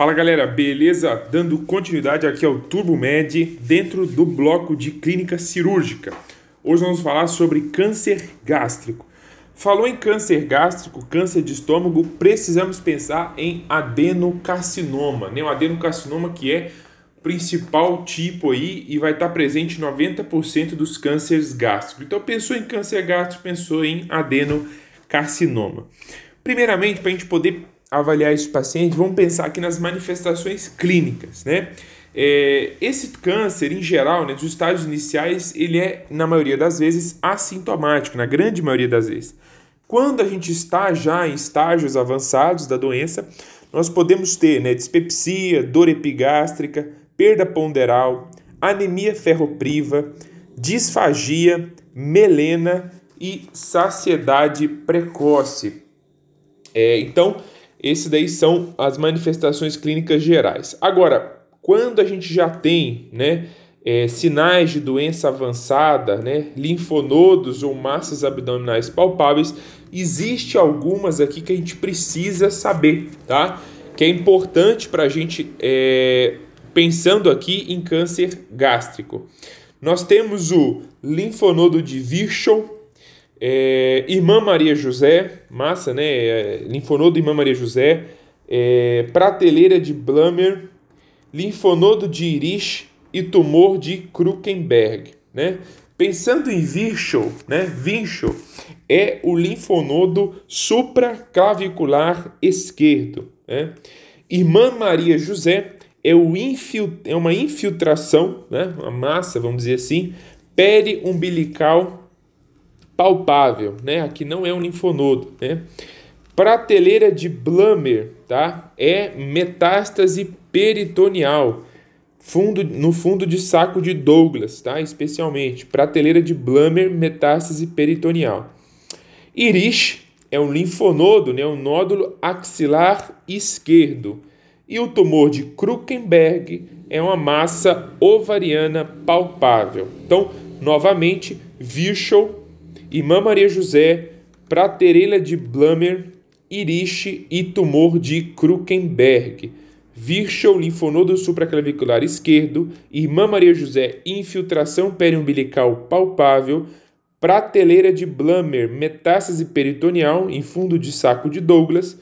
Fala galera, beleza? Dando continuidade aqui ao Turbo Med dentro do bloco de clínica cirúrgica. Hoje vamos falar sobre câncer gástrico. Falou em câncer gástrico, câncer de estômago, precisamos pensar em adenocarcinoma, né? O adenocarcinoma que é principal tipo aí e vai estar presente em 90% dos cânceres gástricos. Então pensou em câncer gástrico, pensou em adenocarcinoma. Primeiramente, para a gente poder avaliar esse paciente, vamos pensar aqui nas manifestações clínicas, né? É, esse câncer, em geral, né, dos estágios iniciais, ele é, na maioria das vezes, assintomático, na grande maioria das vezes. Quando a gente está já em estágios avançados da doença, nós podemos ter né, dispepsia, dor epigástrica, perda ponderal, anemia ferropriva, disfagia, melena e saciedade precoce. É, então, esses daí são as manifestações clínicas gerais. Agora, quando a gente já tem né, é, sinais de doença avançada, né, linfonodos ou massas abdominais palpáveis, existe algumas aqui que a gente precisa saber, tá? Que é importante para a gente, é, pensando aqui em câncer gástrico. Nós temos o linfonodo de Virchow, é, Irmã Maria José, massa, né? É, linfonodo Irmã Maria José, é, prateleira de Blammer, linfonodo de Irish e tumor de Krukenberg, né? Pensando em Virchow, né? Virchow é o linfonodo supraclavicular esquerdo, né? Irmã Maria José é, o infil, é uma infiltração, né? Uma massa, vamos dizer assim, periumbilical palpável, né? Aqui não é um linfonodo, né? Prateleira de Blammer, tá? É metástase peritoneal, fundo, no fundo de saco de Douglas, tá? Especialmente prateleira de Blammer, metástase peritoneal. Irish é um linfonodo, né? Um nódulo axilar esquerdo. E o tumor de Krukenberg é uma massa ovariana palpável. Então, novamente, Virchow Irmã Maria José, Praterela de Blammer, Iriche e tumor de Krukenberg. Virchow, linfonodo supraclavicular esquerdo, Irmã Maria José, infiltração periumbilical palpável, prateleira de Blammer, metástase peritoneal em fundo de saco de Douglas,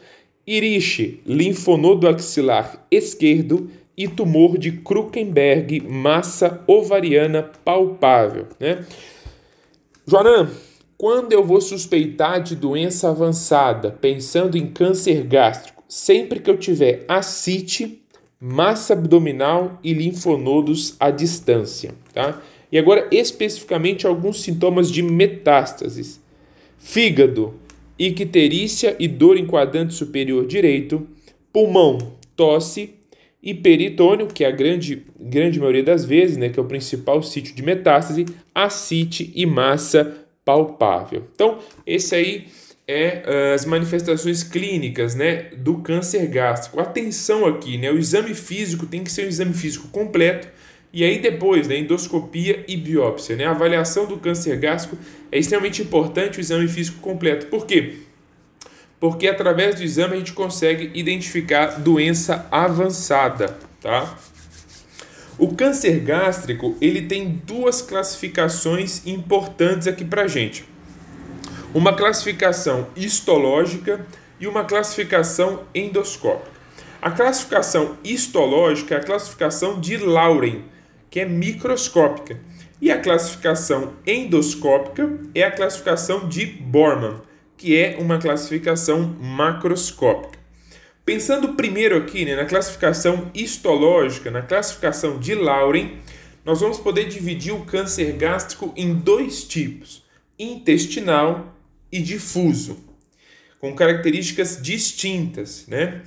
Iriche, linfonodo axilar esquerdo e tumor de Krukenberg, massa ovariana palpável. Né? Joanã, quando eu vou suspeitar de doença avançada, pensando em câncer gástrico, sempre que eu tiver ascite, massa abdominal e linfonodos à distância, tá? E agora especificamente alguns sintomas de metástases: fígado, icterícia e dor em quadrante superior direito, pulmão, tosse e peritônio, que é a grande, grande maioria das vezes, né, que é o principal sítio de metástase, ascite e massa palpável. Então, esse aí é uh, as manifestações clínicas, né, do câncer gástrico. Atenção aqui, né, o exame físico tem que ser um exame físico completo e aí depois, né, endoscopia e biópsia, né, a avaliação do câncer gástrico é extremamente importante o exame físico completo. Por quê? Porque através do exame a gente consegue identificar doença avançada, tá? O câncer gástrico ele tem duas classificações importantes aqui para gente. Uma classificação histológica e uma classificação endoscópica. A classificação histológica é a classificação de Lauren, que é microscópica, e a classificação endoscópica é a classificação de Borman, que é uma classificação macroscópica. Pensando primeiro aqui né, na classificação histológica, na classificação de Lauren, nós vamos poder dividir o câncer gástrico em dois tipos: intestinal e difuso, com características distintas. Né?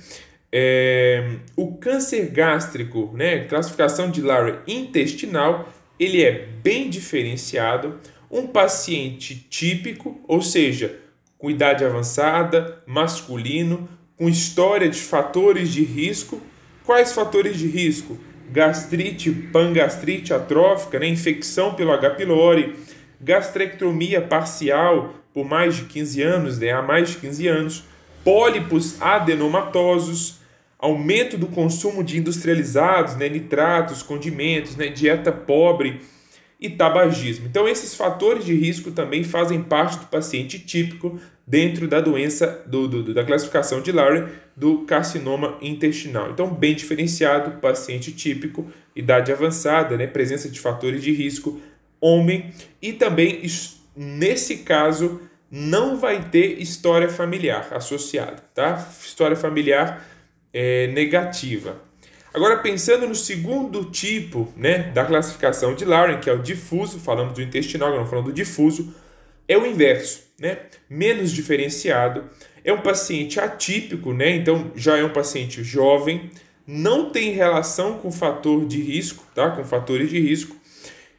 É, o câncer gástrico, né, classificação de Lauren intestinal, ele é bem diferenciado. Um paciente típico, ou seja, com idade avançada, masculino, com história de fatores de risco. Quais fatores de risco? Gastrite, pangastrite atrófica, né? infecção pelo H. pylori, gastrectomia parcial por mais de 15 anos, né? há mais de 15 anos, pólipos adenomatosos, aumento do consumo de industrializados, né, nitratos, condimentos, né, dieta pobre e tabagismo. Então, esses fatores de risco também fazem parte do paciente típico dentro da doença, do, do, da classificação de Lowry do carcinoma intestinal. Então, bem diferenciado, paciente típico, idade avançada, né, presença de fatores de risco, homem e também, nesse caso, não vai ter história familiar associada, tá? História familiar é, negativa. Agora, pensando no segundo tipo né, da classificação de Lauren, que é o difuso, falamos do intestinal, agora falando do difuso, é o inverso, né? menos diferenciado. É um paciente atípico, né? então já é um paciente jovem, não tem relação com fator de risco, tá? com fatores de risco.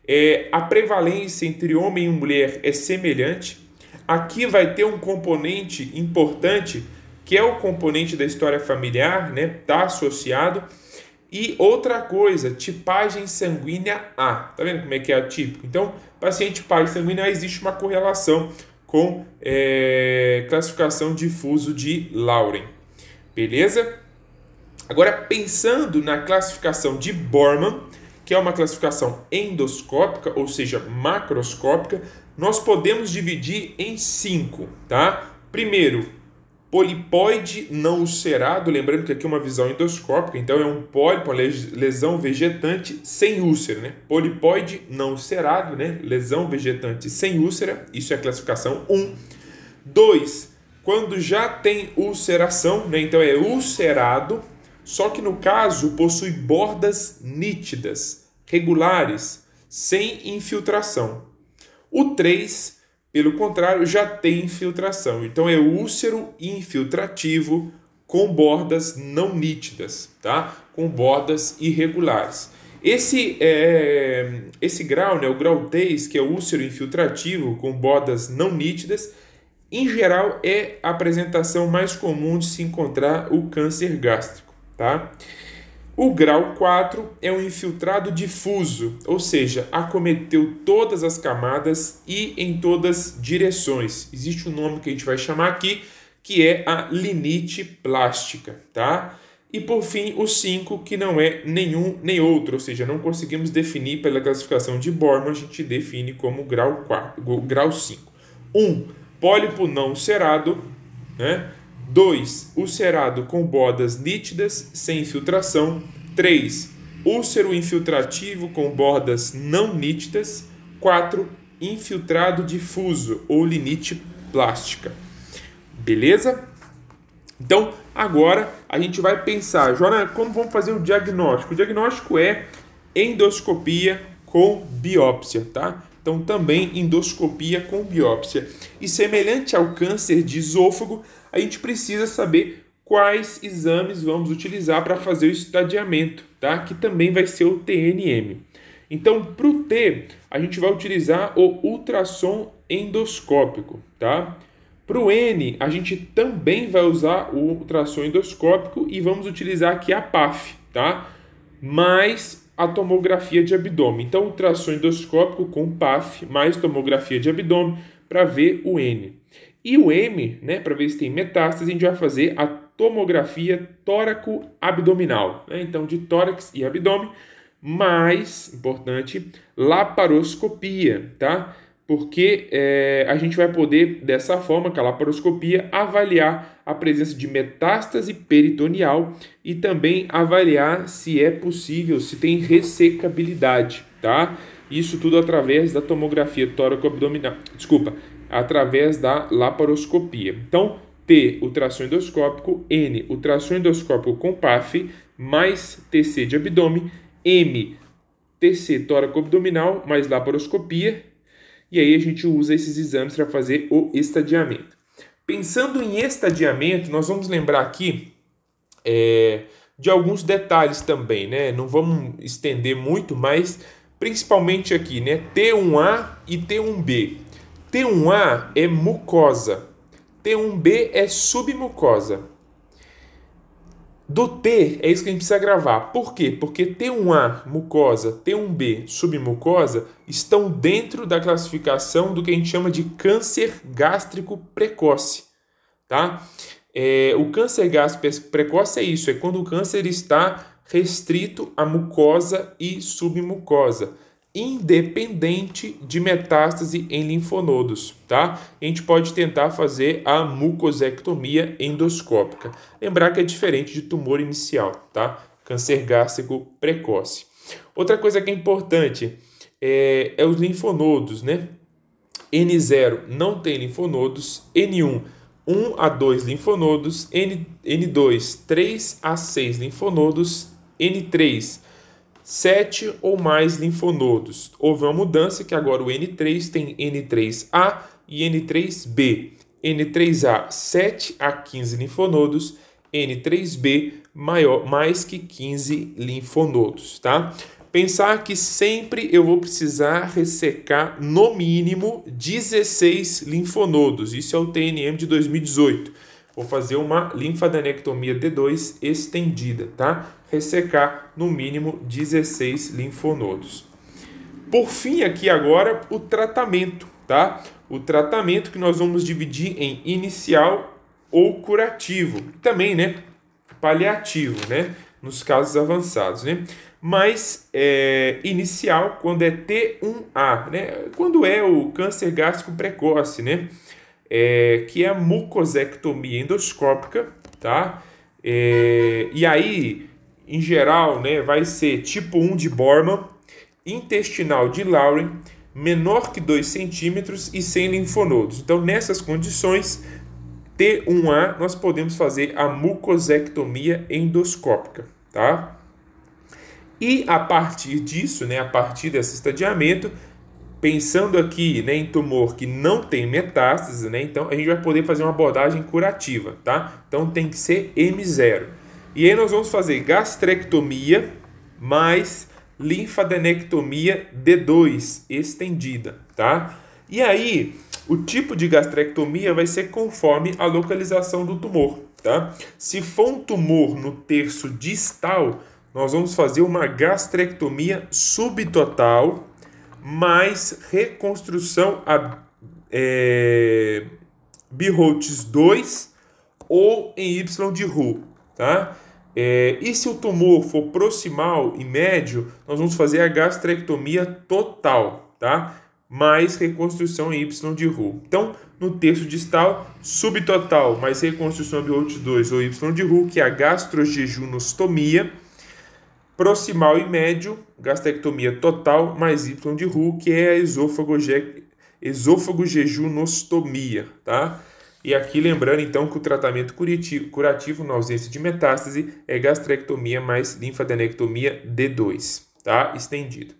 É, a prevalência entre homem e mulher é semelhante. Aqui vai ter um componente importante que é o componente da história familiar, né? Tá associado. E outra coisa, tipagem sanguínea A. Tá vendo como é que é atípico? Então, paciente tipagem sanguínea A existe uma correlação com é, classificação difuso de Lauren. Beleza? Agora, pensando na classificação de Borman, que é uma classificação endoscópica, ou seja, macroscópica, nós podemos dividir em cinco, tá? Primeiro, Polipoide não ulcerado, lembrando que aqui é uma visão endoscópica, então é um pólipo, uma lesão vegetante sem úlcera, né? Polipoide não ulcerado, né? Lesão vegetante sem úlcera, isso é a classificação 1. 2. Quando já tem ulceração, né? Então é ulcerado, só que no caso possui bordas nítidas, regulares, sem infiltração. O 3 pelo contrário, já tem infiltração. Então é úlcero infiltrativo com bordas não nítidas, tá? Com bordas irregulares. Esse, é, esse grau, né, o grau 3, que é úlcero infiltrativo com bordas não nítidas, em geral é a apresentação mais comum de se encontrar o câncer gástrico, tá? O grau 4 é um infiltrado difuso, ou seja, acometeu todas as camadas e em todas direções. Existe um nome que a gente vai chamar aqui, que é a linite plástica, tá? E por fim, o 5, que não é nenhum nem outro, ou seja, não conseguimos definir pela classificação de Borman, a gente define como grau 4, grau 5. 1. Um, pólipo não cerado, né? 2. Ulcerado com bordas nítidas, sem infiltração. 3. Úlcero infiltrativo com bordas não nítidas. 4. Infiltrado difuso ou linite plástica. Beleza? Então, agora a gente vai pensar, Jona, como vamos fazer o diagnóstico? O diagnóstico é endoscopia com biópsia, tá? Então, também endoscopia com biópsia. E semelhante ao câncer de esôfago, a gente precisa saber quais exames vamos utilizar para fazer o estadiamento, tá? Que também vai ser o TNM. Então, para o T, a gente vai utilizar o ultrassom endoscópico, tá? Para o N, a gente também vai usar o ultrassom endoscópico e vamos utilizar aqui a PAF, tá? Mais a tomografia de abdômen. Então, ultrassom endoscópico com PAF mais tomografia de abdômen para ver o N. E o M, né, para ver se tem metástase, a gente vai fazer a tomografia tóraco-abdominal. Né? Então, de tórax e abdômen, mais importante, laparoscopia, tá? Porque é, a gente vai poder, dessa forma, com a laparoscopia, avaliar a presença de metástase peritoneal e também avaliar se é possível, se tem ressecabilidade, tá? Isso tudo através da tomografia tóraco-abdominal. Desculpa, através da laparoscopia. Então, T, ultrassom endoscópico, N, ultrassom endoscópico com PAF, mais TC de abdômen, M, TC tóraco-abdominal, mais laparoscopia, e aí a gente usa esses exames para fazer o estadiamento. Pensando em estadiamento, nós vamos lembrar aqui é, de alguns detalhes também, né? Não vamos estender muito, mas principalmente aqui, né? T1A e T1B. T1A é mucosa, T1B é submucosa. Do T é isso que a gente precisa gravar. Por quê? Porque T1A, mucosa, T1B, submucosa, estão dentro da classificação do que a gente chama de câncer gástrico precoce. Tá? É, o câncer gástrico precoce é isso, é quando o câncer está restrito à mucosa e submucosa, independente de metástase em linfonodos, tá? A gente pode tentar fazer a mucosectomia endoscópica. Lembrar que é diferente de tumor inicial, tá? Câncer gástrico precoce. Outra coisa que é importante é, é os linfonodos, né? N0 não tem linfonodos, N1 1 a 2 linfonodos, N, N2 3 a 6 linfonodos, N3 7 ou mais linfonodos. Houve uma mudança que agora o N3 tem N3A e N3B. N3A 7 a 15 linfonodos, N3B maior mais que 15 linfonodos, tá? Pensar que sempre eu vou precisar ressecar no mínimo 16 linfonodos. Isso é o TNM de 2018. Vou fazer uma linfadenectomia D2 estendida, tá? Ressecar no mínimo 16 linfonodos. Por fim, aqui agora o tratamento, tá? O tratamento que nós vamos dividir em inicial ou curativo. Também, né? Paliativo, né? Nos casos avançados, né? mas é, inicial quando é T1A, né? Quando é o câncer gástrico precoce, né? É, que é a mucosectomia endoscópica, tá? É, e aí, em geral, né, vai ser tipo 1 de Bormann, intestinal de Lauren, menor que 2 centímetros e sem linfonodos. Então, nessas condições, T1A, nós podemos fazer a mucosectomia endoscópica, tá? E a partir disso, né, a partir desse estadiamento, pensando aqui né, em tumor que não tem metástase, né, então a gente vai poder fazer uma abordagem curativa, tá? Então tem que ser M0. E aí nós vamos fazer gastrectomia mais linfadenectomia D2 estendida, tá? E aí, o tipo de gastrectomia vai ser conforme a localização do tumor, tá? Se for um tumor no terço distal, nós vamos fazer uma gastrectomia subtotal mais reconstrução a é, Biholtz 2 ou em Y de Ru, tá? É, e se o tumor for proximal e médio, nós vamos fazer a gastrectomia total, tá? Mais reconstrução em Y de Ru. Então, no terço distal, subtotal mais reconstrução Biholtz 2 ou Y de Ru, que é a gastrojejunostomia proximal e médio, gastrectomia total, mais Y de Ru, que é a esôfago, esôfago jejunostomia, tá? E aqui lembrando então que o tratamento curativo, curativo na ausência de metástase é gastrectomia mais linfadenectomia D2, tá? Estendido.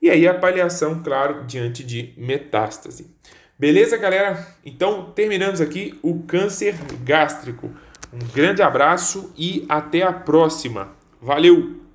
E aí a paliação, claro, diante de metástase. Beleza, galera? Então, terminamos aqui o câncer gástrico. Um grande abraço e até a próxima. Valeu!